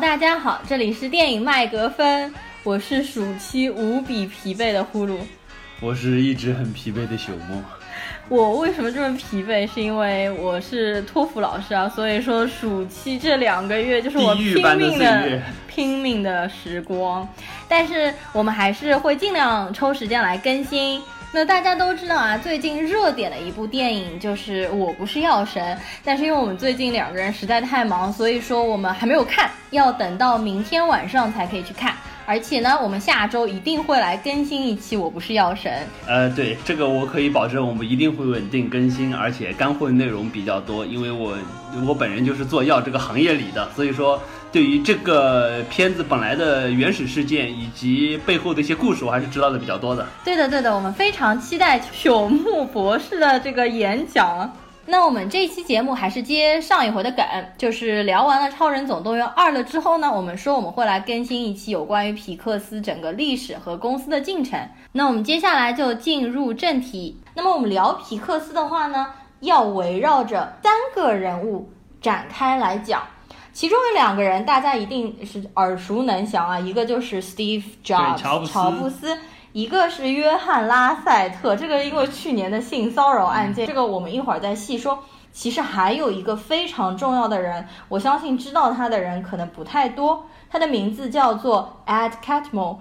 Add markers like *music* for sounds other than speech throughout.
大家好，这里是电影麦格芬，我是暑期无比疲惫的呼噜。我是一直很疲惫的朽木。我为什么这么疲惫？是因为我是托福老师啊，所以说暑期这两个月就是我拼命的拼命的时光。但是我们还是会尽量抽时间来更新。那大家都知道啊，最近热点的一部电影就是《我不是药神》，但是因为我们最近两个人实在太忙，所以说我们还没有看，要等到明天晚上才可以去看。而且呢，我们下周一定会来更新一期《我不是药神》。呃，对，这个我可以保证，我们一定会稳定更新，而且干货内容比较多。因为我我本人就是做药这个行业里的，所以说对于这个片子本来的原始事件以及背后的一些故事，我还是知道的比较多的。对的，对的，我们非常期待朽木博士的这个演讲。那我们这期节目还是接上一回的梗，就是聊完了《超人总动员二》了之后呢，我们说我们会来更新一期有关于皮克斯整个历史和公司的进程。那我们接下来就进入正题。那么我们聊皮克斯的话呢，要围绕着三个人物展开来讲，其中有两个人大家一定是耳熟能详啊，一个就是 Steve Jobs，乔布斯。一个是约翰拉塞特，这个因为去年的性骚扰案件，这个我们一会儿再细说。其实还有一个非常重要的人，我相信知道他的人可能不太多，他的名字叫做 Ed Catmull，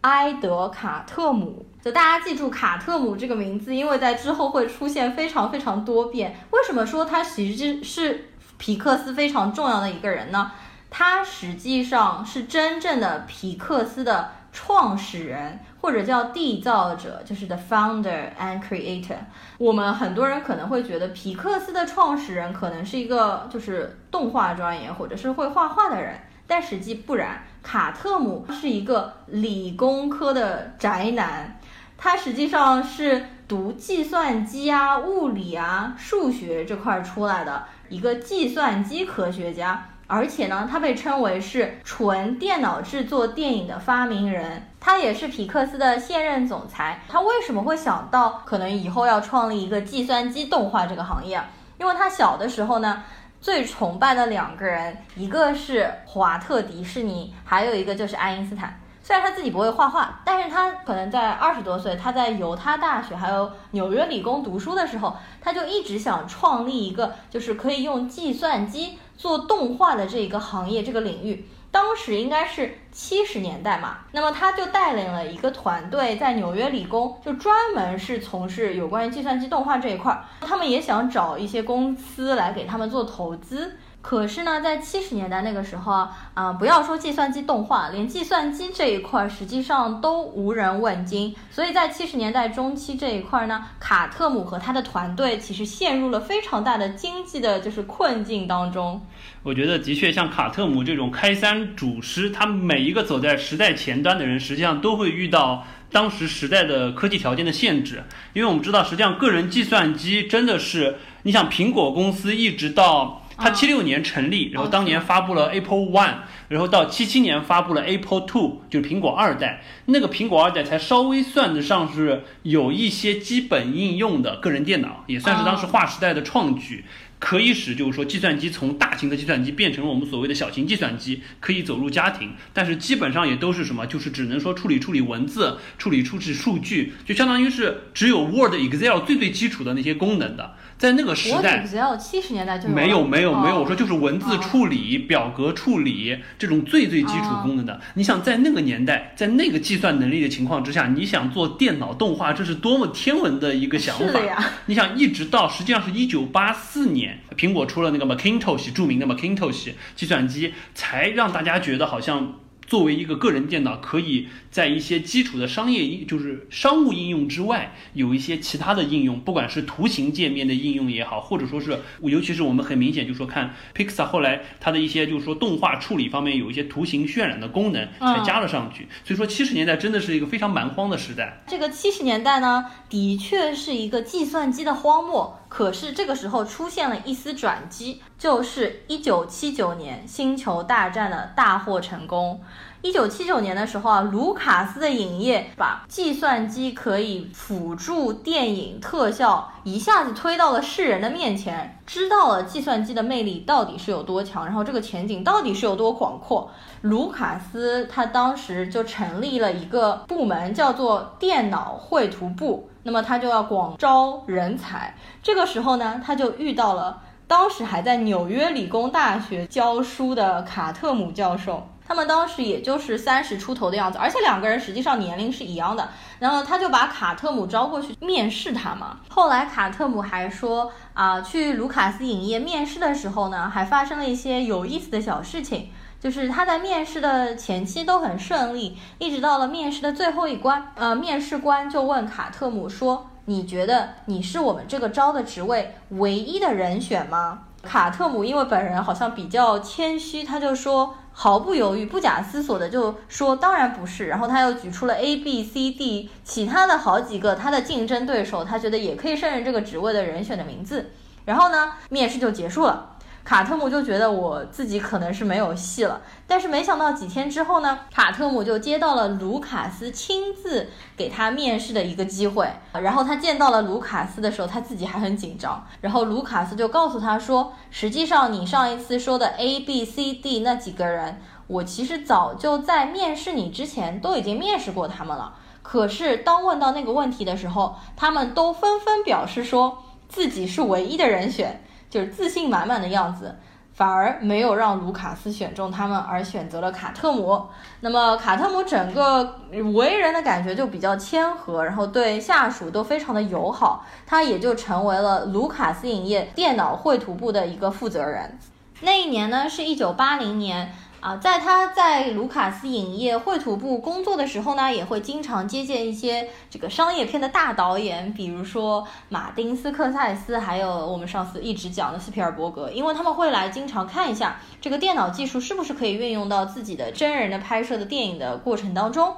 埃德卡特姆。就大家记住卡特姆这个名字，因为在之后会出现非常非常多遍。为什么说他其实是皮克斯非常重要的一个人呢？他实际上是真正的皮克斯的创始人。或者叫缔造者，就是 the founder and creator。我们很多人可能会觉得皮克斯的创始人可能是一个就是动画专业或者是会画画的人，但实际不然。卡特姆是一个理工科的宅男，他实际上是读计算机啊、物理啊、数学这块出来的一个计算机科学家。而且呢，他被称为是纯电脑制作电影的发明人，他也是皮克斯的现任总裁。他为什么会想到可能以后要创立一个计算机动画这个行业？因为他小的时候呢，最崇拜的两个人，一个是华特迪士尼，还有一个就是爱因斯坦。虽然他自己不会画画，但是他可能在二十多岁，他在犹他大学还有纽约理工读书的时候，他就一直想创立一个就是可以用计算机。做动画的这一个行业，这个领域，当时应该是七十年代嘛。那么他就带领了一个团队，在纽约理工，就专门是从事有关于计算机动画这一块儿。他们也想找一些公司来给他们做投资。可是呢，在七十年代那个时候啊，不要说计算机动画，连计算机这一块儿实际上都无人问津。所以在七十年代中期这一块儿呢，卡特姆和他的团队其实陷入了非常大的经济的就是困境当中。我觉得的确像卡特姆这种开山祖师，他每一个走在时代前端的人，实际上都会遇到当时时代的科技条件的限制。因为我们知道，实际上个人计算机真的是，你想苹果公司一直到。它七六年成立，然后当年发布了 Apple One，然后到七七年发布了 Apple Two，就是苹果二代。那个苹果二代才稍微算得上是有一些基本应用的个人电脑，也算是当时划时代的创举。可以使就是说计算机从大型的计算机变成了我们所谓的小型计算机，可以走入家庭，但是基本上也都是什么，就是只能说处理处理文字，处理处理数据，就相当于是只有 Word、Excel 最最基础的那些功能的。在那个时代七十年代就没有没有没有，我说就是文字处理、表格处理这种最最基础功能的。你想在那个年代，在那个计算能力的情况之下，你想做电脑动画，这是多么天文的一个想法。你想一直到实际上是一九八四年。苹果出了那个 Macintosh 著名的 Macintosh 计算机，才让大家觉得好像。作为一个个人电脑，可以在一些基础的商业应，就是商务应用之外，有一些其他的应用，不管是图形界面的应用也好，或者说是，尤其是我们很明显就说看 Pixar 后来它的一些就是说动画处理方面有一些图形渲染的功能，才加了上去。所以说七十年代真的是一个非常蛮荒的时代。这个七十年代呢，的确是一个计算机的荒漠。可是这个时候出现了一丝转机，就是一九七九年《星球大战》的大获成功。一九七九年的时候啊，卢卡斯的影业把计算机可以辅助电影特效一下子推到了世人的面前，知道了计算机的魅力到底是有多强，然后这个前景到底是有多广阔。卢卡斯他当时就成立了一个部门，叫做电脑绘图部，那么他就要广招人才。这个时候呢，他就遇到了当时还在纽约理工大学教书的卡特姆教授。他们当时也就是三十出头的样子，而且两个人实际上年龄是一样的。然后他就把卡特姆招过去面试他嘛。后来卡特姆还说啊，去卢卡斯影业面试的时候呢，还发生了一些有意思的小事情。就是他在面试的前期都很顺利，一直到了面试的最后一关，呃，面试官就问卡特姆说：“你觉得你是我们这个招的职位唯一的人选吗？”卡特姆因为本人好像比较谦虚，他就说。毫不犹豫、不假思索的就说：“当然不是。”然后他又举出了 A、B、C、D 其他的好几个他的竞争对手，他觉得也可以胜任这个职位的人选的名字。然后呢，面试就结束了。卡特姆就觉得我自己可能是没有戏了，但是没想到几天之后呢，卡特姆就接到了卢卡斯亲自给他面试的一个机会。然后他见到了卢卡斯的时候，他自己还很紧张。然后卢卡斯就告诉他说：“实际上你上一次说的 A、B、C、D 那几个人，我其实早就在面试你之前都已经面试过他们了。可是当问到那个问题的时候，他们都纷纷表示说自己是唯一的人选。”就是自信满满的样子，反而没有让卢卡斯选中他们，而选择了卡特姆。那么卡特姆整个为人的感觉就比较谦和，然后对下属都非常的友好，他也就成为了卢卡斯影业电脑绘图部的一个负责人。那一年呢，是一九八零年。啊，在他在卢卡斯影业绘图部工作的时候呢，也会经常接见一些这个商业片的大导演，比如说马丁斯克塞斯，还有我们上次一直讲的斯皮尔伯格，因为他们会来经常看一下这个电脑技术是不是可以运用到自己的真人的拍摄的电影的过程当中。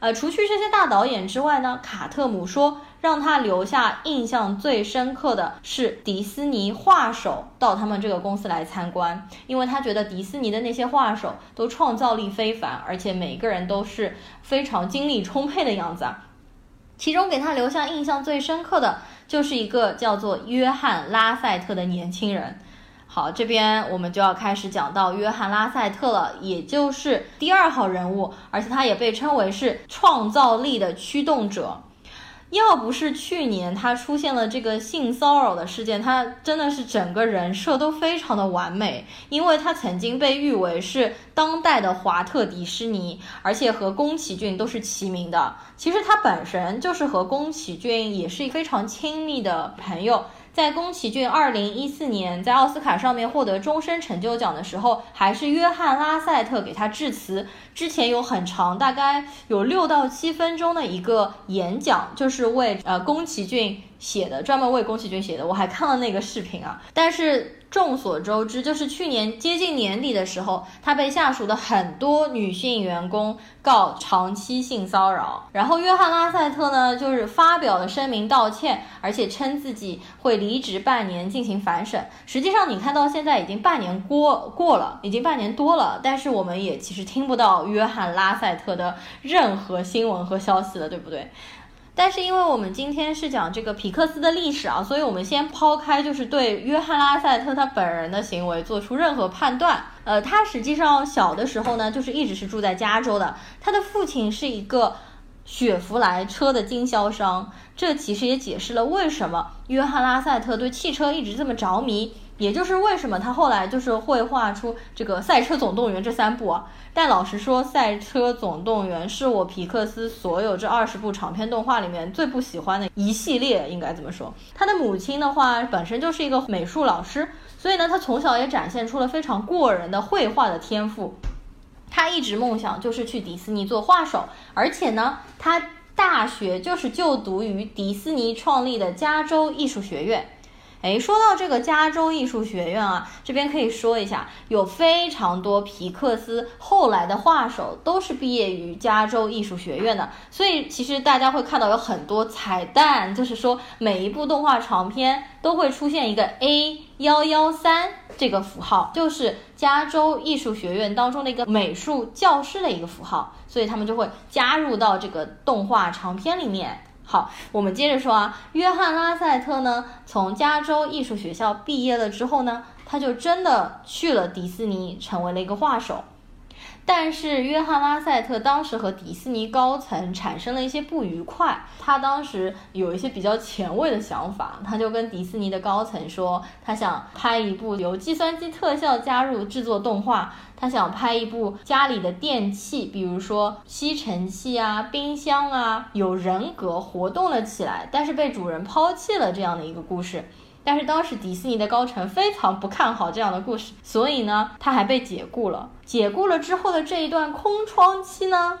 呃，除去这些大导演之外呢，卡特姆说让他留下印象最深刻的是迪斯尼画手到他们这个公司来参观，因为他觉得迪斯尼的那些画手都创造力非凡，而且每个人都是非常精力充沛的样子啊。其中给他留下印象最深刻的就是一个叫做约翰拉塞特的年轻人。好，这边我们就要开始讲到约翰拉塞特了，也就是第二号人物，而且他也被称为是创造力的驱动者。要不是去年他出现了这个性骚扰的事件，他真的是整个人设都非常的完美，因为他曾经被誉为是当代的华特迪士尼，而且和宫崎骏都是齐名的。其实他本身就是和宫崎骏也是非常亲密的朋友。在宫崎骏二零一四年在奥斯卡上面获得终身成就奖的时候，还是约翰拉塞特给他致辞。之前有很长，大概有六到七分钟的一个演讲，就是为呃宫崎骏写的，专门为宫崎骏写的。我还看了那个视频啊，但是。众所周知，就是去年接近年底的时候，他被下属的很多女性员工告长期性骚扰。然后约翰拉塞特呢，就是发表了声明道歉，而且称自己会离职半年进行反审。实际上，你看到现在已经半年过过了，已经半年多了，但是我们也其实听不到约翰拉塞特的任何新闻和消息了，对不对？但是因为我们今天是讲这个皮克斯的历史啊，所以我们先抛开就是对约翰拉塞特他本人的行为做出任何判断。呃，他实际上小的时候呢，就是一直是住在加州的。他的父亲是一个雪佛兰车的经销商，这其实也解释了为什么约翰拉塞特对汽车一直这么着迷。也就是为什么他后来就是会画出这个《赛车总动员》这三部啊？但老实说，《赛车总动员》是我皮克斯所有这二十部长篇动画里面最不喜欢的一系列，应该怎么说。他的母亲的话本身就是一个美术老师，所以呢，他从小也展现出了非常过人的绘画的天赋。他一直梦想就是去迪士尼做画手，而且呢，他大学就是就读于迪士尼创立的加州艺术学院。哎，说到这个加州艺术学院啊，这边可以说一下，有非常多皮克斯后来的画手都是毕业于加州艺术学院的，所以其实大家会看到有很多彩蛋，就是说每一部动画长片都会出现一个 A 幺幺三这个符号，就是加州艺术学院当中的一个美术教师的一个符号，所以他们就会加入到这个动画长片里面。好，我们接着说啊，约翰拉塞特呢，从加州艺术学校毕业了之后呢，他就真的去了迪士尼，成为了一个画手。但是约翰拉塞特当时和迪士尼高层产生了一些不愉快，他当时有一些比较前卫的想法，他就跟迪士尼的高层说，他想拍一部由计算机特效加入制作动画，他想拍一部家里的电器，比如说吸尘器啊、冰箱啊，有人格活动了起来，但是被主人抛弃了这样的一个故事。但是当时迪士尼的高层非常不看好这样的故事，所以呢，他还被解雇了。解雇了之后的这一段空窗期呢，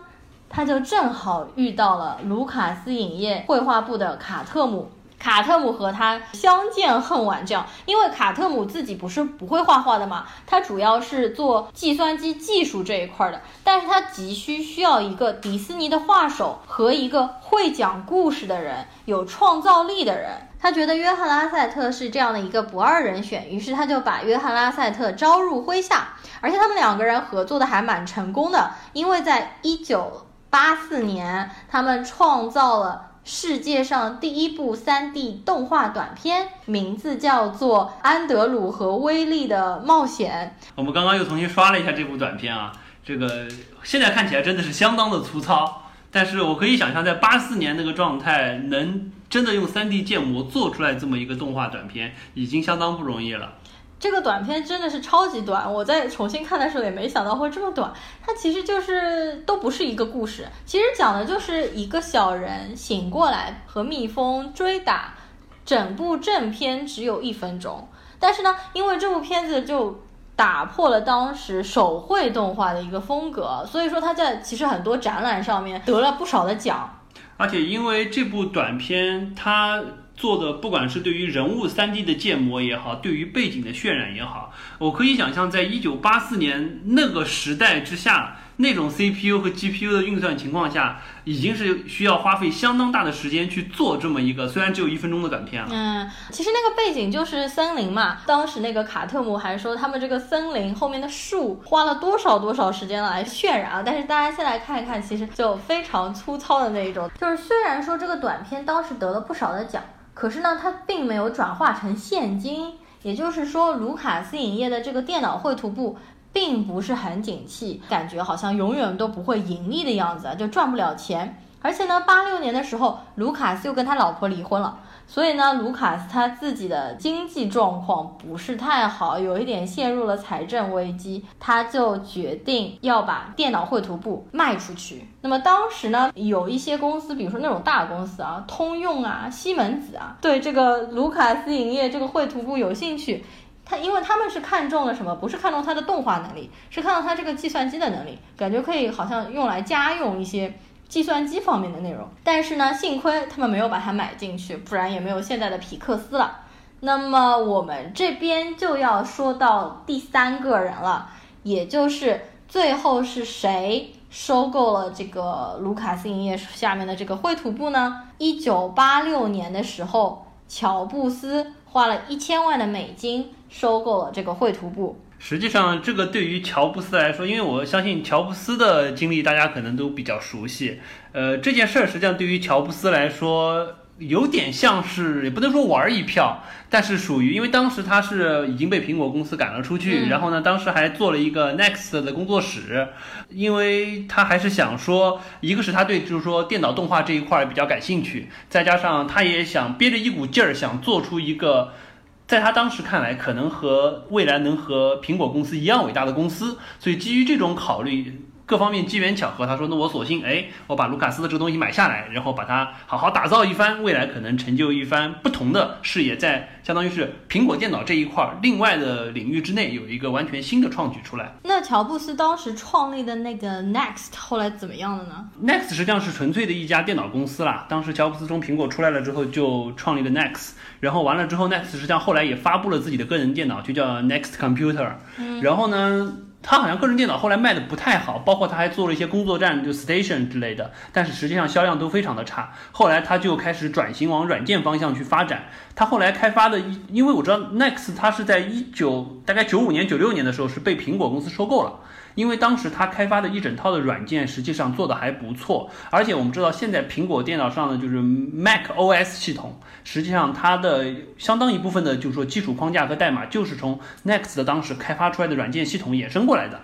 他就正好遇到了卢卡斯影业绘画部的卡特姆。卡特姆和他相见恨晚，这样，因为卡特姆自己不是不会画画的嘛，他主要是做计算机技术这一块的，但是他急需需要一个迪士尼的画手和一个会讲故事的人，有创造力的人。他觉得约翰拉塞特是这样的一个不二人选，于是他就把约翰拉塞特招入麾下，而且他们两个人合作的还蛮成功的，因为在一九八四年，他们创造了。世界上第一部 3D 动画短片，名字叫做《安德鲁和威利的冒险》。我们刚刚又重新刷了一下这部短片啊，这个现在看起来真的是相当的粗糙，但是我可以想象，在八四年那个状态，能真的用 3D 建模做出来这么一个动画短片，已经相当不容易了。这个短片真的是超级短，我在重新看的时候也没想到会这么短。它其实就是都不是一个故事，其实讲的就是一个小人醒过来和蜜蜂追打，整部正片只有一分钟。但是呢，因为这部片子就打破了当时手绘动画的一个风格，所以说它在其实很多展览上面得了不少的奖。而且因为这部短片它。做的不管是对于人物 3D 的建模也好，对于背景的渲染也好，我可以想象，在一九八四年那个时代之下，那种 CPU 和 GPU 的运算情况下，已经是需要花费相当大的时间去做这么一个虽然只有一分钟的短片了。嗯，其实那个背景就是森林嘛，当时那个卡特姆还说他们这个森林后面的树花了多少多少时间来渲染啊，但是大家现在看一看，其实就非常粗糙的那一种。就是虽然说这个短片当时得了不少的奖。可是呢，它并没有转化成现金，也就是说，卢卡斯影业的这个电脑绘图部并不是很景气，感觉好像永远都不会盈利的样子，就赚不了钱。而且呢，八六年的时候，卢卡斯又跟他老婆离婚了。所以呢，卢卡斯他自己的经济状况不是太好，有一点陷入了财政危机，他就决定要把电脑绘图部卖出去。那么当时呢，有一些公司，比如说那种大公司啊，通用啊、西门子啊，对这个卢卡斯影业这个绘图部有兴趣。他因为他们是看中了什么？不是看中他的动画能力，是看到他这个计算机的能力，感觉可以好像用来家用一些。计算机方面的内容，但是呢，幸亏他们没有把它买进去，不然也没有现在的皮克斯了。那么我们这边就要说到第三个人了，也就是最后是谁收购了这个卢卡斯影业下面的这个绘图部呢？一九八六年的时候，乔布斯花了一千万的美金收购了这个绘图部。实际上，这个对于乔布斯来说，因为我相信乔布斯的经历，大家可能都比较熟悉。呃，这件事儿实际上对于乔布斯来说，有点像是也不能说玩一票，但是属于因为当时他是已经被苹果公司赶了出去，然后呢，当时还做了一个 Next 的工作室，因为他还是想说，一个是他对就是说电脑动画这一块比较感兴趣，再加上他也想憋着一股劲儿，想做出一个。在他当时看来，可能和未来能和苹果公司一样伟大的公司，所以基于这种考虑，各方面机缘巧合，他说那我索性哎，我把卢卡斯的这个东西买下来，然后把它好好打造一番，未来可能成就一番不同的事业，在相当于是苹果电脑这一块儿另外的领域之内有一个完全新的创举出来。那乔布斯当时创立的那个 Next 后来怎么样了呢？Next 实际上是纯粹的一家电脑公司啦。当时乔布斯从苹果出来了之后，就创立了 Next，然后完了之后，Next 实际上后来也发布了自己的个人电脑，就叫 Next Computer。然后呢，他好像个人电脑后来卖的不太好，包括他还做了一些工作站，就 Station 之类的，但是实际上销量都非常的差。后来他就开始转型往软件方向去发展。他后来开发的，因为我知道 Next 他是在一九大概九五年、九六年的时候是被苹果公司收购了。因为当时他开发的一整套的软件实际上做的还不错，而且我们知道现在苹果电脑上的就是 Mac OS 系统，实际上它的相当一部分的就是说基础框架和代码就是从 Next 的当时开发出来的软件系统衍生过来的。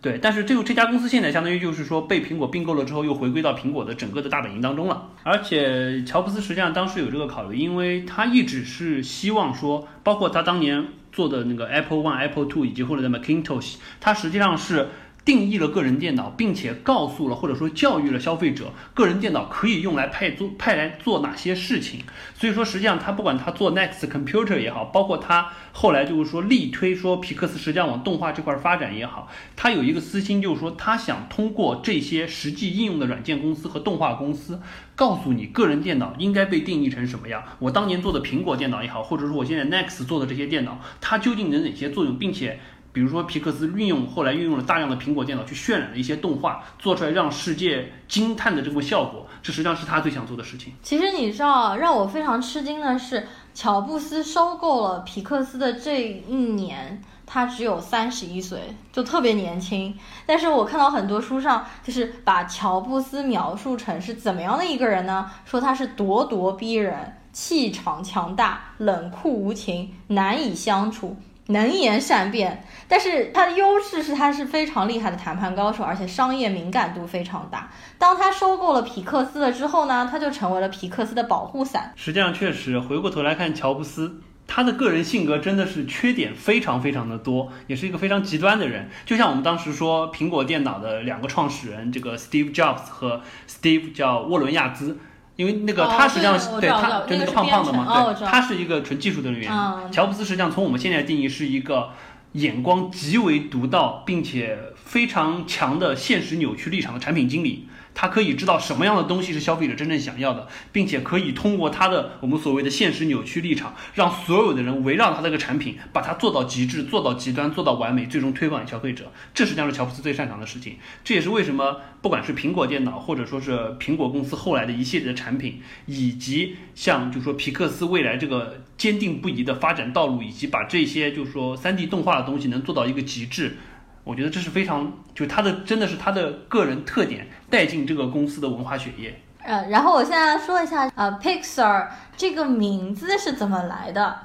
对，但是这个这家公司现在相当于就是说被苹果并购了之后，又回归到苹果的整个的大本营当中了。而且乔布斯实际上当时有这个考虑，因为他一直是希望说，包括他当年做的那个 Apple One、Apple Two 以及后来的 Macintosh，它实际上是定义了个人电脑，并且告诉了或者说教育了消费者，个人电脑可以用来派做派来做哪些事情。所以说，实际上他不管他做 Next Computer 也好，包括他后来就是说力推说皮克斯实际上往动画这块发展也好，他有一个私心，就是说他想通过这些实际应用的软件公司和动画公司，告诉你个人电脑应该被定义成什么样。我当年做的苹果电脑也好，或者说我现在 Next 做的这些电脑，它究竟能哪些作用，并且。比如说皮克斯运用后来运用了大量的苹果电脑去渲染了一些动画，做出来让世界惊叹的这个效果，这实际上是他最想做的事情。其实你知道，让我非常吃惊的是，乔布斯收购了皮克斯的这一年，他只有三十一岁，就特别年轻。但是我看到很多书上，就是把乔布斯描述成是怎么样的一个人呢？说他是咄咄逼人，气场强大，冷酷无情，难以相处。能言善辩，但是他的优势是他是非常厉害的谈判高手，而且商业敏感度非常大。当他收购了皮克斯了之后呢，他就成为了皮克斯的保护伞。实际上，确实回过头来看乔布斯，他的个人性格真的是缺点非常非常的多，也是一个非常极端的人。就像我们当时说，苹果电脑的两个创始人，这个 Steve Jobs 和 Steve 叫沃伦亚兹。因为那个他实际上、是、对他就那个胖胖的嘛，哦、对，他是一个纯技术的人员。嗯、乔布斯实际上从我们现在定义是一个眼光极为独到，并且非常强的现实扭曲立场的产品经理。他可以知道什么样的东西是消费者真正想要的，并且可以通过他的我们所谓的现实扭曲立场，让所有的人围绕他这个产品，把它做到极致，做到极端，做到完美，最终推广给消费者。这实际上是乔布斯最擅长的事情。这也是为什么不管是苹果电脑，或者说是苹果公司后来的一系列的产品，以及像就说皮克斯未来这个坚定不移的发展道路，以及把这些就是说 3D 动画的东西能做到一个极致。我觉得这是非常，就他的真的是他的个人特点带进这个公司的文化血液。呃，然后我现在说一下，呃，Pixar 这个名字是怎么来的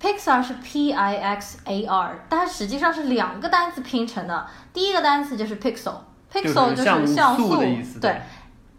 ？Pixar 是 P I X A R，但它实际上是两个单词拼成的。第一个单词就是 pixel，pixel 就是像素的意思，对。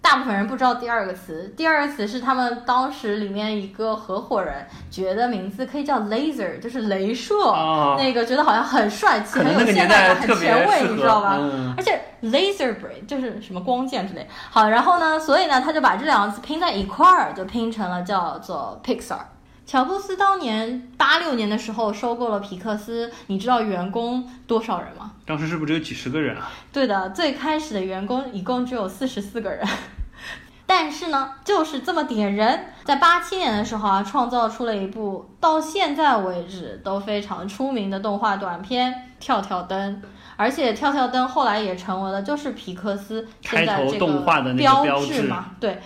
大部分人不知道第二个词，第二个词是他们当时里面一个合伙人觉得名字可以叫 laser，就是镭射，哦、那个觉得好像很帅气，很有现代感，很前卫，你知道吧？嗯、而且 laser brain 就是什么光剑之类。好，然后呢，所以呢，他就把这两个词拼在一块儿，就拼成了叫做 Pixar。乔布斯当年八六年的时候收购了皮克斯，你知道员工多少人吗？当时是不是只有几十个人啊？对的，最开始的员工一共只有四十四个人。*laughs* 但是呢，就是这么点人，在八七年的时候啊，创造出了一部到现在为止都非常出名的动画短片《跳跳灯》，而且《跳跳灯》后来也成为了就是皮克斯现在这动画的标志嘛。对，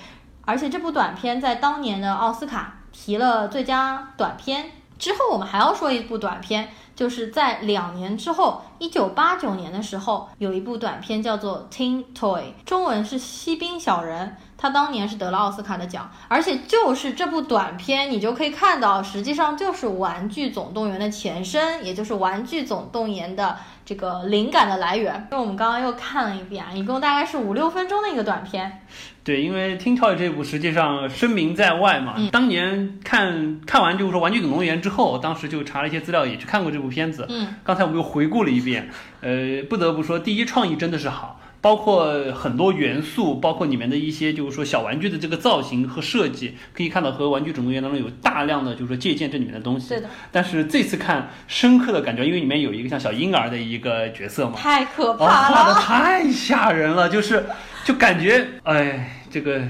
而且这部短片在当年的奥斯卡提了最佳短片。之后我们还要说一部短片，就是在两年之后，一九八九年的时候，有一部短片叫做《Tin Toy》，中文是《锡兵小人》。他当年是得了奥斯卡的奖，而且就是这部短片，你就可以看到，实际上就是《玩具总动员》的前身，也就是《玩具总动员》的这个灵感的来源。因为我们刚刚又看了一遍，一共大概是五六分钟的一个短片。对，因为《听 toy》这部实际上声名在外嘛，嗯、当年看看完就是说《玩具总动员》之后，当时就查了一些资料，也去看过这部片子。嗯，刚才我们又回顾了一遍，呃，不得不说，第一创意真的是好。包括很多元素，包括里面的一些就是说小玩具的这个造型和设计，可以看到和《玩具总动员》当中有大量的就是说借鉴这里面的东西。对的，但是这次看深刻的感觉，因为里面有一个像小婴儿的一个角色嘛，太可怕了画的。太吓人了，就是就感觉哎，这个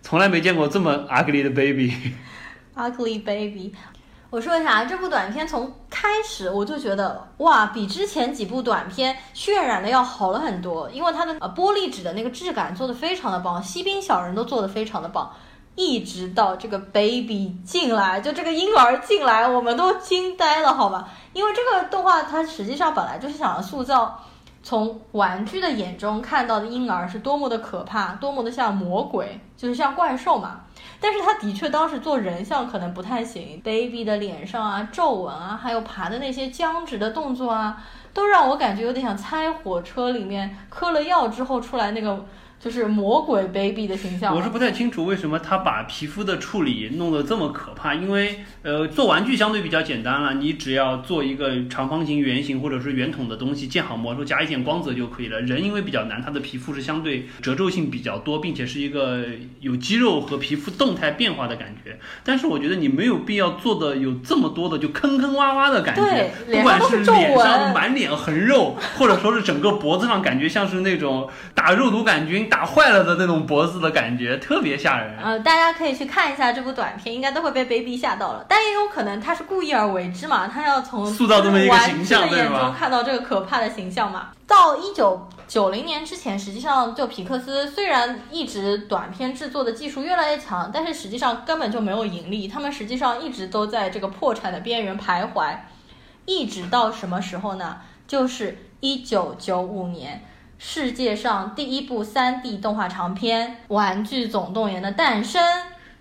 从来没见过这么 ugly 的 baby。*laughs* Ugly Baby。我说一下啊，这部短片从开始我就觉得哇，比之前几部短片渲染的要好了很多，因为它的呃玻璃纸的那个质感做的非常的棒，锡兵小人都做的非常的棒，一直到这个 baby 进来，就这个婴儿进来，我们都惊呆了，好吧？因为这个动画它实际上本来就是想要塑造。从玩具的眼中看到的婴儿是多么的可怕，多么的像魔鬼，就是像怪兽嘛。但是他的确当时做人像可能不太行，baby 的脸上啊皱纹啊，还有爬的那些僵直的动作啊，都让我感觉有点像猜火车里面嗑了药之后出来那个就是魔鬼 baby 的形象。我是不太清楚为什么他把皮肤的处理弄得这么可怕，因为呃做玩具相对比较简单了，你只要做一个长方形、圆形或者是圆筒的东西，建好模之后加一点光泽就可以了。人因为比较难，他的皮肤是相对褶皱性比较多，并且是一个有肌肉和皮肤动态变化的感觉。但是我觉得你没有必要做的有这么多的就坑坑洼洼的感觉，不管是脸上满脸横肉，或者说是整个脖子上感觉像是那种打肉毒杆菌打坏了的那种脖子的感觉，特别吓人。呃，大家可以去看一下这部短片，应该都会被 baby 吓到了。但也有可能他是故意而为之嘛，他要从塑造这么一个形象眼对吧中看到这个可怕的形象嘛。到一九九零年之前，实际上就皮克斯虽然一直短片制作的技术越来越强，但是实际上根本就没有盈利，他们实际上一直都在这个破产的边缘徘徊，一直到什么时候呢？就是一九九五年。世界上第一部 3D 动画长片《玩具总动员》的诞生，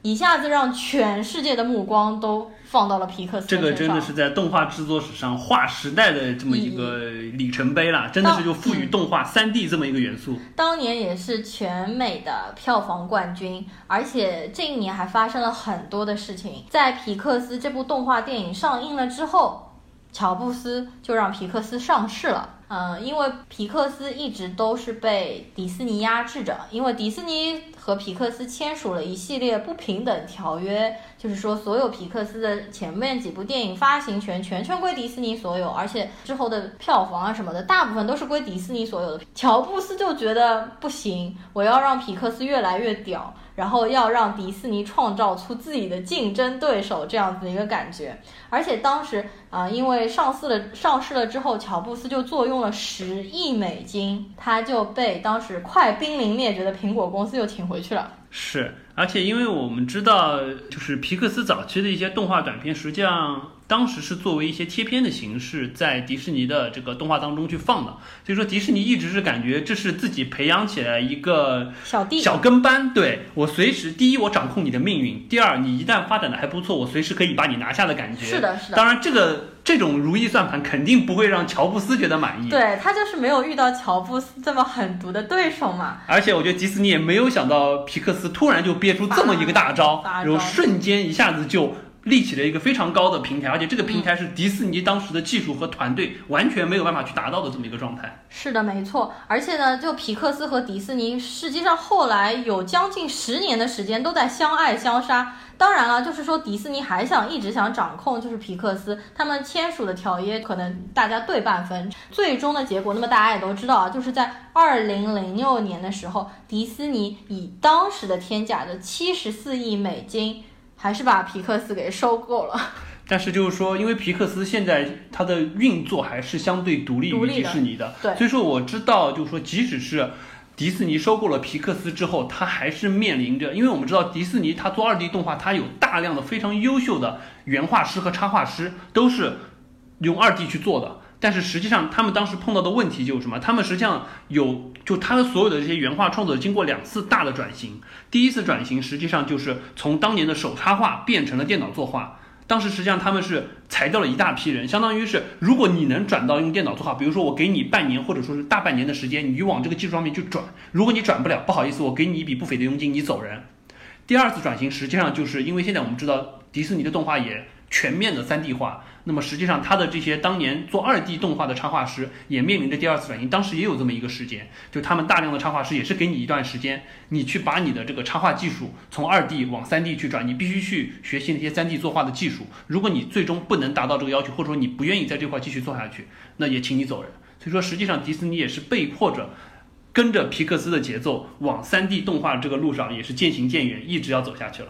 一下子让全世界的目光都放到了皮克斯这个真的是在动画制作史上划时代的这么一个里程碑了，真的是就赋予动画 3D 这么一个元素。当年也是全美的票房冠军，而且这一年还发生了很多的事情。在皮克斯这部动画电影上映了之后，乔布斯就让皮克斯上市了。嗯，因为皮克斯一直都是被迪士尼压制着，因为迪士尼和皮克斯签署了一系列不平等条约，就是说所有皮克斯的前面几部电影发行权全权归迪士尼所有，而且之后的票房啊什么的，大部分都是归迪士尼所有的。乔布斯就觉得不行，我要让皮克斯越来越屌，然后要让迪士尼创造出自己的竞争对手这样子的一个感觉。而且当时啊、因为上市了上市了之后，乔布斯就坐拥了十亿美金，他就被当时快濒临灭绝的苹果公司又请回去了。是，而且因为我们知道，就是皮克斯早期的一些动画短片，实际上当时是作为一些贴片的形式，在迪士尼的这个动画当中去放的。所以说，迪士尼一直是感觉这是自己培养起来一个小弟，小跟班，对我随时第一我掌控你的命运，第二你一旦发展的还不错，我随时可以把你拿下的感觉。是的，是的。当然，这个这种如意算盘肯定不会让乔布斯觉得满意。对他就是没有遇到乔布斯这么狠毒的对手嘛。而且我觉得迪士尼也没有想到皮克斯突然就憋出这么一个大招，大招然后瞬间一下子就立起了一个非常高的平台，而且这个平台是迪士尼当时的技术和团队完全没有办法去达到的这么一个状态。是的，没错。而且呢，就皮克斯和迪士尼，实际上后来有将近十年的时间都在相爱相杀。当然了，就是说迪士尼还想一直想掌控，就是皮克斯他们签署的条约，可能大家对半分。最终的结果，那么大家也都知道啊，就是在二零零六年的时候，迪士尼以当时的天价的七十四亿美金，还是把皮克斯给收购了。*laughs* 但是就是说，因为皮克斯现在它的运作还是相对独立于迪士尼的，对所以说我知道，就是说，即使是迪士尼收购了皮克斯之后，它还是面临着，因为我们知道迪士尼它做二 D 动画，它有大量的非常优秀的原画师和插画师，都是用二 D 去做的。但是实际上，他们当时碰到的问题就是什么？他们实际上有，就他的所有的这些原画创作经过两次大的转型。第一次转型实际上就是从当年的手插画变成了电脑作画。当时实际上他们是裁掉了一大批人，相当于是如果你能转到用电脑作画，比如说我给你半年或者说是大半年的时间，你往这个技术上面去转，如果你转不了，不好意思，我给你一笔不菲的佣金，你走人。第二次转型实际上就是因为现在我们知道迪士尼的动画也全面的三 D 化。那么实际上，他的这些当年做二 D 动画的插画师也面临着第二次转型。当时也有这么一个时间，就他们大量的插画师也是给你一段时间，你去把你的这个插画技术从二 D 往三 D 去转，你必须去学习那些三 D 作画的技术。如果你最终不能达到这个要求，或者说你不愿意在这块继续做下去，那也请你走人。所以说，实际上迪士尼也是被迫着跟着皮克斯的节奏往三 D 动画这个路上也是渐行渐远，一直要走下去了。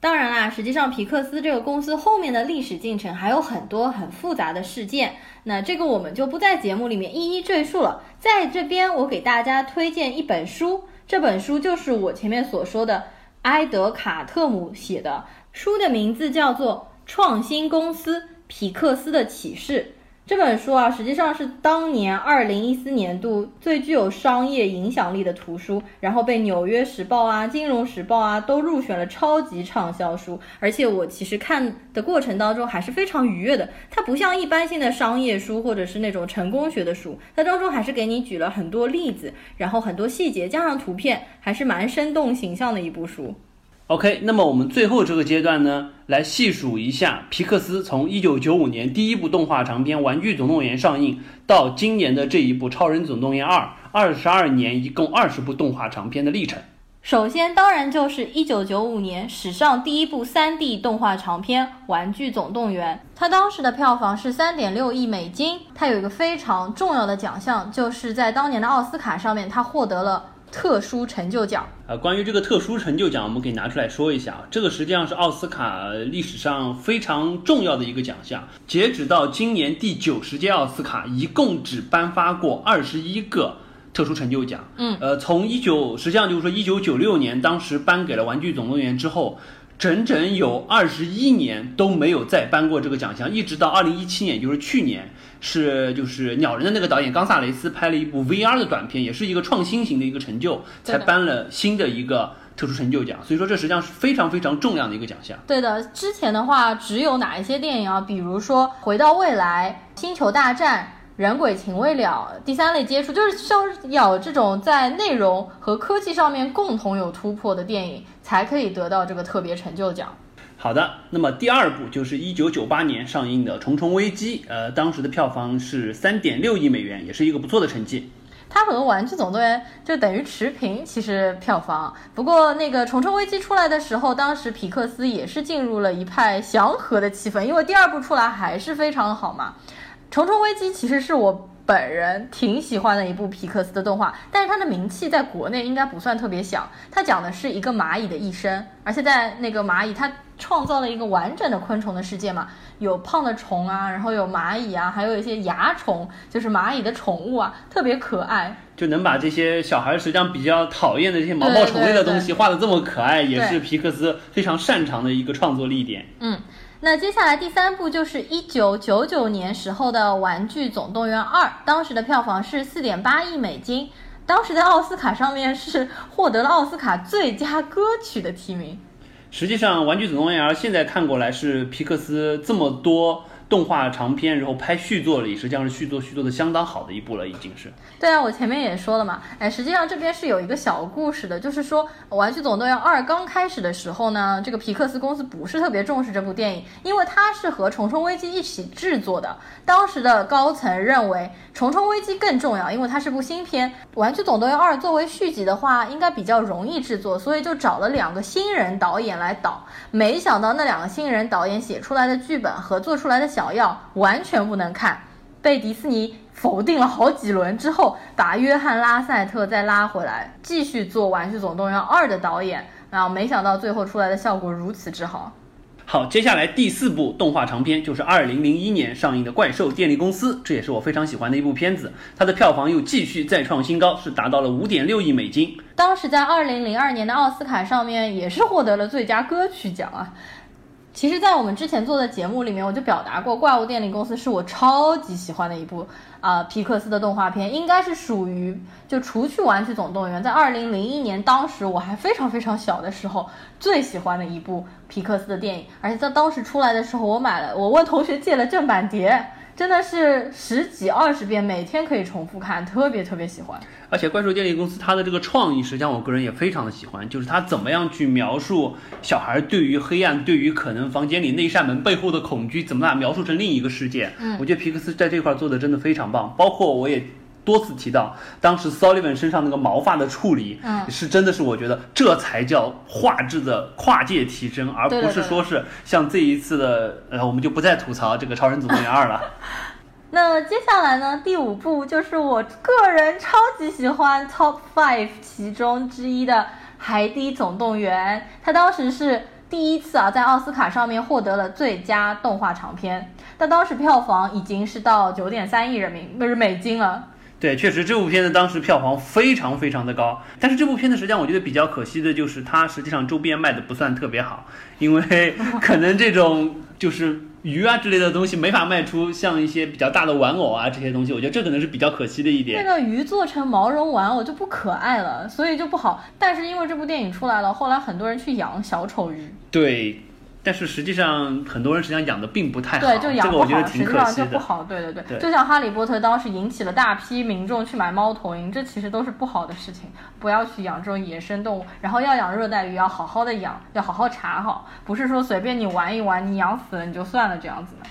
当然啦，实际上皮克斯这个公司后面的历史进程还有很多很复杂的事件，那这个我们就不在节目里面一一赘述了。在这边，我给大家推荐一本书，这本书就是我前面所说的埃德卡特姆写的，书的名字叫做《创新公司：皮克斯的启示》。这本书啊，实际上是当年二零一四年度最具有商业影响力的图书，然后被《纽约时报》啊、《金融时报》啊都入选了超级畅销书。而且我其实看的过程当中还是非常愉悦的。它不像一般性的商业书或者是那种成功学的书，它当中还是给你举了很多例子，然后很多细节加上图片，还是蛮生动形象的一部书。OK，那么我们最后这个阶段呢，来细数一下皮克斯从1995年第一部动画长片《玩具总动员》上映到今年的这一部《超人总动员2》，二十二年一共二十部动画长片的历程。首先，当然就是1995年史上第一部 3D 动画长片《玩具总动员》，它当时的票房是3.6亿美金。它有一个非常重要的奖项，就是在当年的奥斯卡上面，它获得了。特殊成就奖呃，关于这个特殊成就奖，我们可以拿出来说一下啊。这个实际上是奥斯卡历史上非常重要的一个奖项。截止到今年第九十届奥斯卡，一共只颁发过二十一个特殊成就奖。嗯，呃，从一九实际上就是说一九九六年当时颁给了《玩具总动员》之后。整整有二十一年都没有再颁过这个奖项，一直到二零一七年，就是去年，是就是鸟人的那个导演冈萨雷斯拍了一部 VR 的短片，也是一个创新型的一个成就，才颁了新的一个特殊成就奖。所以说，这实际上是非常非常重要的一个奖项。对的，之前的话只有哪一些电影啊？比如说《回到未来》《星球大战》。人鬼情未了，第三类接触就是需要这种在内容和科技上面共同有突破的电影，才可以得到这个特别成就奖。好的，那么第二部就是一九九八年上映的《虫虫危机》，呃，当时的票房是三点六亿美元，也是一个不错的成绩。它和《玩具总动员》就等于持平，其实票房。不过那个《虫虫危机》出来的时候，当时皮克斯也是进入了一派祥和的气氛，因为第二部出来还是非常好嘛。《虫虫危机》其实是我本人挺喜欢的一部皮克斯的动画，但是它的名气在国内应该不算特别响。它讲的是一个蚂蚁的一生，而且在那个蚂蚁，它创造了一个完整的昆虫的世界嘛，有胖的虫啊，然后有蚂蚁啊，还有一些蚜虫，就是蚂蚁的宠物啊，特别可爱。就能把这些小孩实际上比较讨厌的这些毛毛虫类的东西画的这么可爱，也是皮克斯非常擅长的一个创作力点。嗯。那接下来第三部就是一九九九年时候的《玩具总动员二》，当时的票房是四点八亿美金，当时在奥斯卡上面是获得了奥斯卡最佳歌曲的提名。实际上，《玩具总动员二》现在看过来是皮克斯这么多。动画长片，然后拍续作里，实际上是续作续作的相当好的一部了，已经是。对啊，我前面也说了嘛，哎，实际上这边是有一个小故事的，就是说《玩具总动员二》刚开始的时候呢，这个皮克斯公司不是特别重视这部电影，因为它是和《虫虫危机》一起制作的。当时的高层认为《虫虫危机》更重要，因为它是部新片，《玩具总动员二》作为续集的话，应该比较容易制作，所以就找了两个新人导演来导。没想到那两个新人导演写出来的剧本和做出来的。小样完全不能看，被迪士尼否定了好几轮之后，把约翰拉塞特再拉回来，继续做《玩具总动员二》的导演，然后没想到最后出来的效果如此之好。好，接下来第四部动画长片就是二零零一年上映的《怪兽电力公司》，这也是我非常喜欢的一部片子，它的票房又继续再创新高，是达到了五点六亿美金。当时在二零零二年的奥斯卡上面也是获得了最佳歌曲奖啊。其实，在我们之前做的节目里面，我就表达过，《怪物电力公司》是我超级喜欢的一部啊皮克斯的动画片，应该是属于就除去《玩具总动员》，在二零零一年当时我还非常非常小的时候最喜欢的一部皮克斯的电影。而且在当时出来的时候，我买了，我问同学借了正版碟，真的是十几二十遍，每天可以重复看，特别特别喜欢。而且怪兽电力公司它的这个创意，实际上我个人也非常的喜欢，就是它怎么样去描述小孩对于黑暗、对于可能房间里那一扇门背后的恐惧，怎么把它描述成另一个世界。嗯我觉得皮克斯在这块做的真的非常棒，包括我也。多次提到，当时 Sullivan 身上那个毛发的处理，嗯是真的是我觉得这才叫画质的跨界提升，而不是说是像这一次的，呃，我们就不再吐槽这个《超人总动员二》了。*laughs* 那接下来呢？第五部就是我个人超级喜欢 Top Five 其中之一的《海底总动员》，它当时是第一次啊，在奥斯卡上面获得了最佳动画长片，但当时票房已经是到九点三亿人民不是美金了。对，确实这部片子当时票房非常非常的高，但是这部片子实际上我觉得比较可惜的就是它实际上周边卖的不算特别好，因为 *laughs* 可能这种就是鱼啊之类的东西没法卖出像一些比较大的玩偶啊这些东西，我觉得这可能是比较可惜的一那点。个鱼做成毛绒玩偶就不可爱了，所以就不好。但是因为这部电影出来了，后来很多人去养小丑鱼，对，但是实际上很多人实际上养的并不太好，对，就养不好，个我觉得挺实际上可惜的。就不好。对对对，对就像哈利波特当时引起了大批民众去买猫头鹰，这其实都是不好的事情。不要去养这种野生动物，然后要养热带鱼，要好好的养，要好好查好，不是说随便你玩一玩，你养死了你就算了这样子的。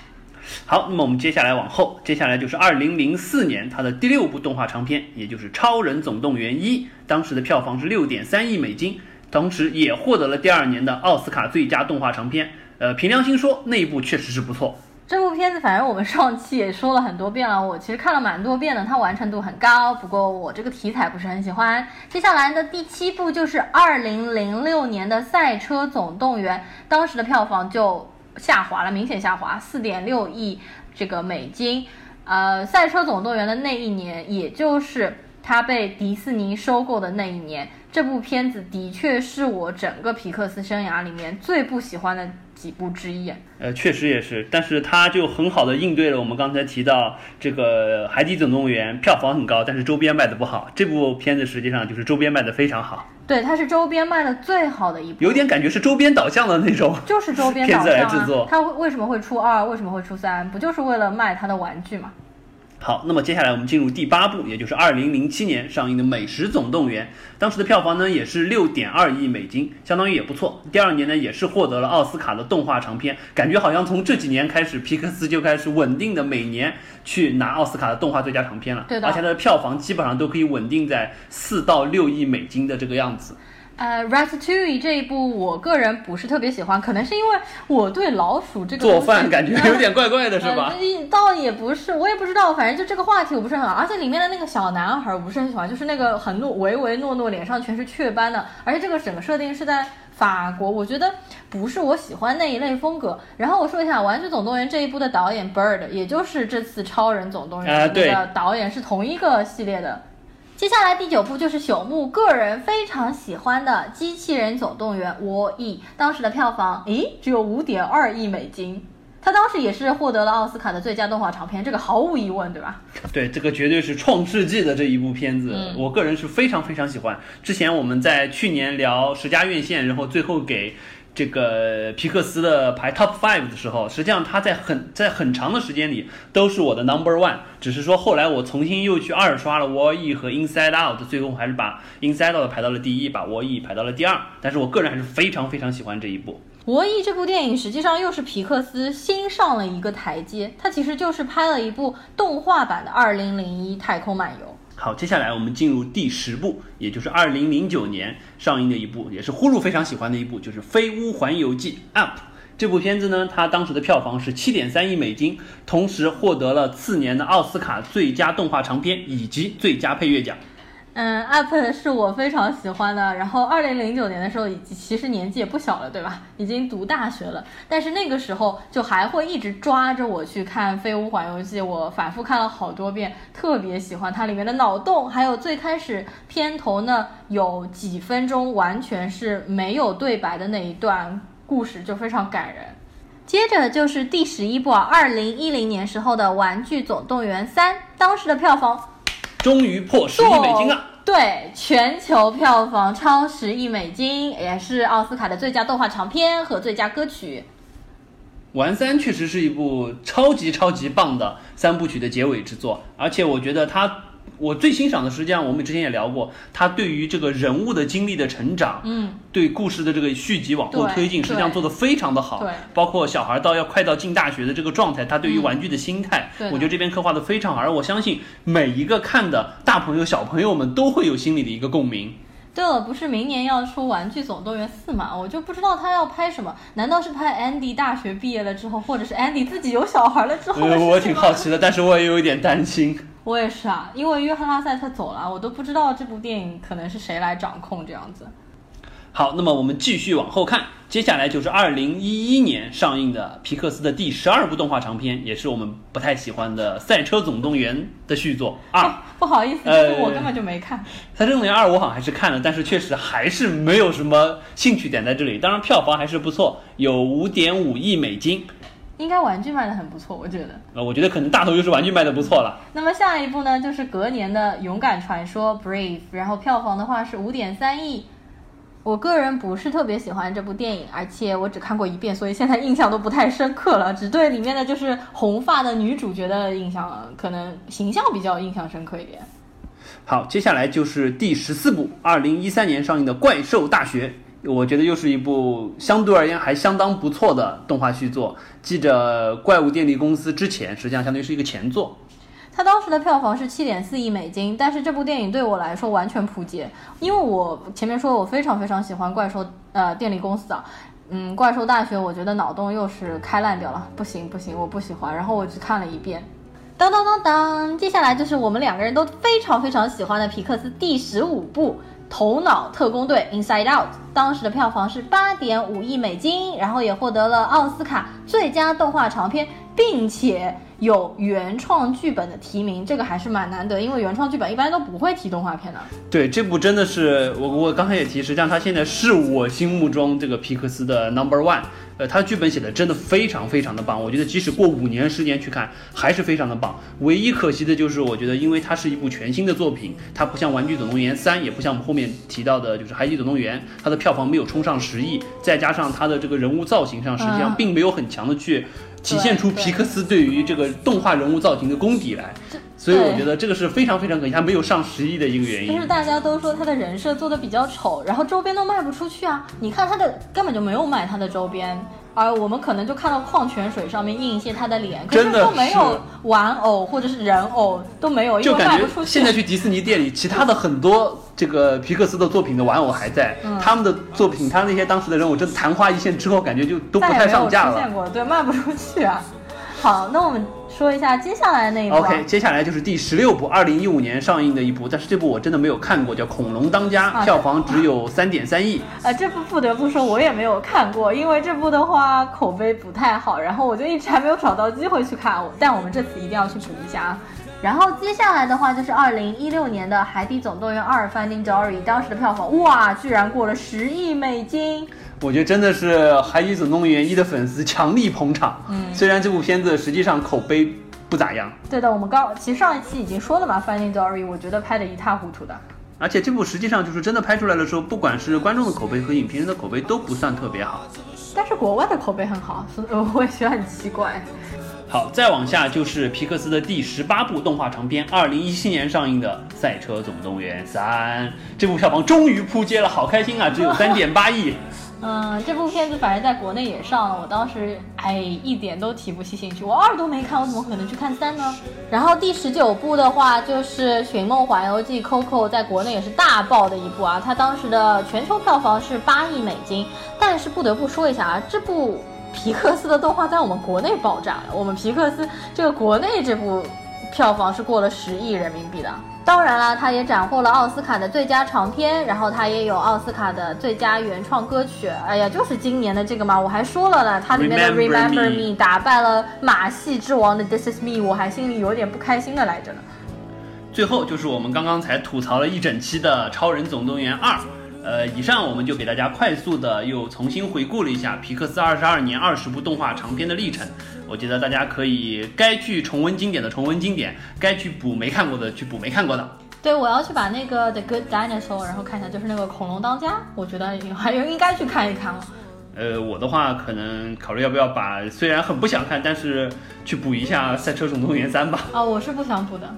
好，那么我们接下来往后，接下来就是二零零四年它的第六部动画长片，也就是《超人总动员一》，当时的票房是六点三亿美金，同时也获得了第二年的奥斯卡最佳动画长片。呃，凭良心说，那一部确实是不错。这部片子，反正我们上期也说了很多遍了，我其实看了蛮多遍的，它完成度很高。不过我这个题材不是很喜欢。接下来的第七部就是二零零六年的《赛车总动员》，当时的票房就下滑了，明显下滑，四点六亿这个美金。呃，《赛车总动员》的那一年，也就是它被迪士尼收购的那一年，这部片子的确是我整个皮克斯生涯里面最不喜欢的几部之一。呃，确实也是，但是它就很好的应对了我们刚才提到这个《海底总动员》票房很高，但是周边卖的不好。这部片子实际上就是周边卖的非常好，对，它是周边卖的最好的一部，有点感觉是周边导向的那种。就是周边导片子来制作。它为什么会出二？为什么会出三？不就是为了卖它的玩具嘛？好，那么接下来我们进入第八部，也就是二零零七年上映的《美食总动员》，当时的票房呢也是六点二亿美金，相当于也不错。第二年呢也是获得了奥斯卡的动画长片，感觉好像从这几年开始，皮克斯就开始稳定的每年去拿奥斯卡的动画最佳长片了。对的而且它的票房基本上都可以稳定在四到六亿美金的这个样子。呃，《Ratatouille》这一部，我个人不是特别喜欢，可能是因为我对老鼠这个做饭感觉有点怪怪的，是吧？*laughs* 呃倒也不是，我也不知道，反正就这个话题我不是很，而且里面的那个小男孩我不是很喜欢，就是那个很诺唯唯诺诺，脸上全是雀斑的，而且这个整个设定是在法国，我觉得不是我喜欢那一类风格。然后我说一下《玩具总动员》这一部的导演 Bird，也就是这次《超人总动员》的导演是同一个系列的。接下来第九部就是朽木个人非常喜欢的《机器人总动员》我 E，当时的票房诶只有五点二亿美金，他当时也是获得了奥斯卡的最佳动画长片，这个毫无疑问，对吧？对，这个绝对是创世纪的这一部片子，我个人是非常非常喜欢。之前我们在去年聊十佳院线，然后最后给这个皮克斯的排 Top Five 的时候，实际上它在很在很长的时间里都是我的 Number One，只是说后来我重新又去二刷了 Wall E 和 Inside Out，最后还是把 Inside Out 排到了第一，把 Wall E 排到了第二。但是我个人还是非常非常喜欢这一部。《魔翼》这部电影实际上又是皮克斯新上了一个台阶，它其实就是拍了一部动画版的《二零零一太空漫游》。好，接下来我们进入第十部，也就是二零零九年上映的一部，也是呼噜非常喜欢的一部，就是《飞屋环游记》Up。这部片子呢，它当时的票房是七点三亿美金，同时获得了次年的奥斯卡最佳动画长片以及最佳配乐奖。嗯，Up 是我非常喜欢的。然后，二零零九年的时候，已其实年纪也不小了，对吧？已经读大学了。但是那个时候就还会一直抓着我去看《飞屋环游记》，我反复看了好多遍，特别喜欢它里面的脑洞，还有最开始片头呢有几分钟完全是没有对白的那一段故事，就非常感人。接着就是第十一部啊，二零一零年时候的《玩具总动员三》，当时的票房终于破十亿美金了。对，全球票房超十亿美金，也是奥斯卡的最佳动画长片和最佳歌曲。玩三确实是一部超级超级棒的三部曲的结尾之作，而且我觉得它，我最欣赏的实际上我们之前也聊过，他对于这个人物的经历的成长，嗯，对故事的这个续集往后推进，实际上做得非常的好。对包括小孩到要快到进大学的这个状态，他对于玩具的心态，我觉得这边刻画的非常好，而我相信每一个看的大朋友小朋友们都会有心里的一个共鸣。对了，不是明年要出《玩具总动员四》嘛？我就不知道他要拍什么？难道是拍 Andy 大学毕业了之后，或者是 Andy 自己有小孩了之后？我挺好奇的，但是我也有一点担心。我也是啊，因为约翰拉塞特走了，我都不知道这部电影可能是谁来掌控这样子。好，那么我们继续往后看，接下来就是二零一一年上映的皮克斯的第十二部动画长片，也是我们不太喜欢的《赛车总动员》的续作二。哦不好意思，呃这部我根本就没看。赛车总动员二我好像还是看了，但是确实还是没有什么兴趣点在这里。当然票房还是不错，有五点五亿美金。应该玩具卖的很不错，我觉得。呃，我觉得可能大头就是玩具卖的不错了。那么下一部呢，就是隔年的《勇敢传说》Brave，然后票房的话是五点三亿。我个人不是特别喜欢这部电影，而且我只看过一遍，所以现在印象都不太深刻了，只对里面的就是红发的女主角的印象，可能形象比较印象深刻一点。好，接下来就是第十四部，二零一三年上映的《怪兽大学》，我觉得又是一部相对而言还相当不错的动画续作。记着，怪物电力公司之前实际上相当于是一个前作。它当时的票房是七点四亿美金，但是这部电影对我来说完全扑街，因为我前面说我非常非常喜欢怪兽呃电力公司啊，嗯，怪兽大学我觉得脑洞又是开烂掉了，不行不行，我不喜欢，然后我只看了一遍。当当当当，接下来就是我们两个人都非常非常喜欢的皮克斯第十五部《头脑特工队》（Inside Out），当时的票房是八点五亿美金，然后也获得了奥斯卡最佳动画长片，并且有原创剧本的提名，这个还是蛮难得，因为原创剧本一般都不会提动画片的。对，这部真的是我我刚才也提，实际上它现在是我心目中这个皮克斯的 number one。呃，它剧本写的真的非常非常的棒，我觉得即使过五年十年去看，还是非常的棒。唯一可惜的就是，我觉得因为它是一部全新的作品，它不像《玩具总动员三》，也不像我们后面提到的，就是《海底总动员》，它的票房没有冲上十亿，再加上它的这个人物造型上，实际上嗯并没有很强的去体现出皮克斯对于这个动画人物造型的功底来。所以我觉得这个是非常非常可惜，他没有上十亿的一个原因。就是大家都说他的人设做的比较丑，然后周边都卖不出去啊。你看他的根本就没有卖他的周边，而我们可能就看到矿泉水上面印一些他的脸，可是都没有玩偶或者是人偶都没有，因就感觉为卖不出去。现在去迪士尼店里，其他的很多这个皮克斯的作品的玩偶还在，嗯他们的作品，他那些当时的人偶真的昙花一现之后，感觉就都不太上架了。出现过，对，卖不出去啊。好，那我们说一下接下来那一部、啊。OK，接下来就是第十六部，二零一五年上映的一部，但是这部我真的没有看过，叫《恐龙当家》，啊票房只有 *laughs* 三点三亿。呃，这部不得不说我也没有看过，因为这部的话口碑不太好，然后我就一直还没有找到机会去看，但我们这次一定要去补一下啊。然后接下来的话就是二零一六年的《海底总动员二：Finding Dory》，当时的票房哇，居然过了十亿美金。我觉得真的是《海底总动员一》的粉丝强力捧场。嗯虽然这部片子实际上口碑不咋样，对的，我们刚其实上一期已经说了嘛，《Finding Dory》，我觉得拍的一塌糊涂的。而且这部实际上就是真的拍出来的时候，不管是观众的口碑和影评人的口碑都不算特别好。但是国外的口碑很好，所以我也觉得很奇怪。好，再往下就是皮克斯的第十八部动画长片，二零一七年上映的《赛车总动员三》。这部票房终于扑街了，好开心啊！只有三点八亿。嗯，这部片子反正在国内也上了，我当时哎一点都提不起兴趣，我二都没看，我怎么可能去看三呢？然后第十九部的话就是《寻梦环游记》，Coco 在国内也是大爆的一部啊，它当时的全球票房是八亿美金，但是不得不说一下啊，这部皮克斯的动画在我们国内爆炸了，我们皮克斯这个国内这部票房是过了十亿人民币的。当然啦，他也斩获了奥斯卡的最佳长片，然后他也有奥斯卡的最佳原创歌曲。哎呀，就是今年的这个嘛，我还说了呢，它里面的 Remember Remember Me Me 打败了马戏之王的 This Is Me，我还心里有点不开心的来着呢。最后就是我们刚刚才吐槽了一整期的《超人总动员二》。呃，以上我们就给大家快速的又重新回顾了一下皮克斯二十二年二十部动画长片的历程。我觉得大家可以该去重温经典的重温经典，该去补没看过的去补没看过的。对，我要去把那个 The Good Dinosaur，然后看一下，就是那个恐龙当家，我觉得还有应该去看一看了。呃，我的话可能考虑要不要把，虽然很不想看，但是去补一下《赛车总动员三》吧。啊，我是不想补的。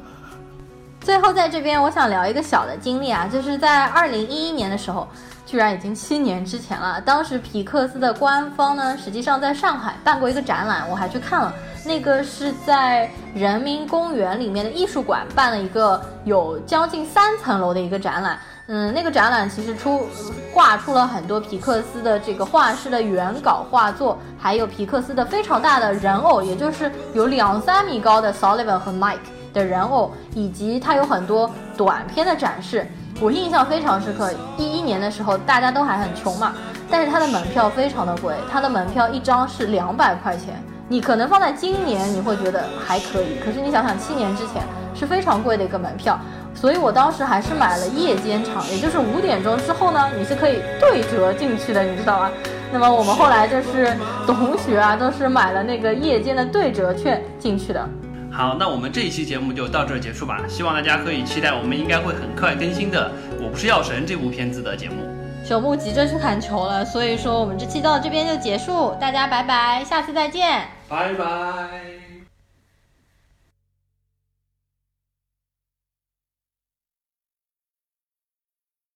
最后在这边，我想聊一个小的经历啊，就是在二零一一年的时候，居然已经七年之前了。当时皮克斯的官方呢，实际上在上海办过一个展览，我还去看了。那个是在人民公园里面的艺术馆办了一个有将近三层楼的一个展览。嗯，那个展览其实出挂出了很多皮克斯的这个画师的原稿画作，还有皮克斯的非常大的人偶，也就是有两三米高的 Sullivan 和 Mike 的人偶，以及它有很多短片的展示。我印象非常深刻，一一年的时候大家都还很穷嘛，但是它的门票非常的贵，它的门票一张是两百块钱。你可能放在今年你会觉得还可以，可是你想想七年之前是非常贵的一个门票。所以我当时还是买了夜间场，也就是五点钟之后呢，你是可以对折进去的，你知道吗？那么我们后来就是同学啊，都是买了那个夜间的对折券进去的。好，那我们这一期节目就到这儿结束吧。希望大家可以期待我们应该会很快更新的《我不是药神》这部片子的节目。朽木急着去砍球了，所以说我们这期到这边就结束，大家拜拜，下次再见，拜拜。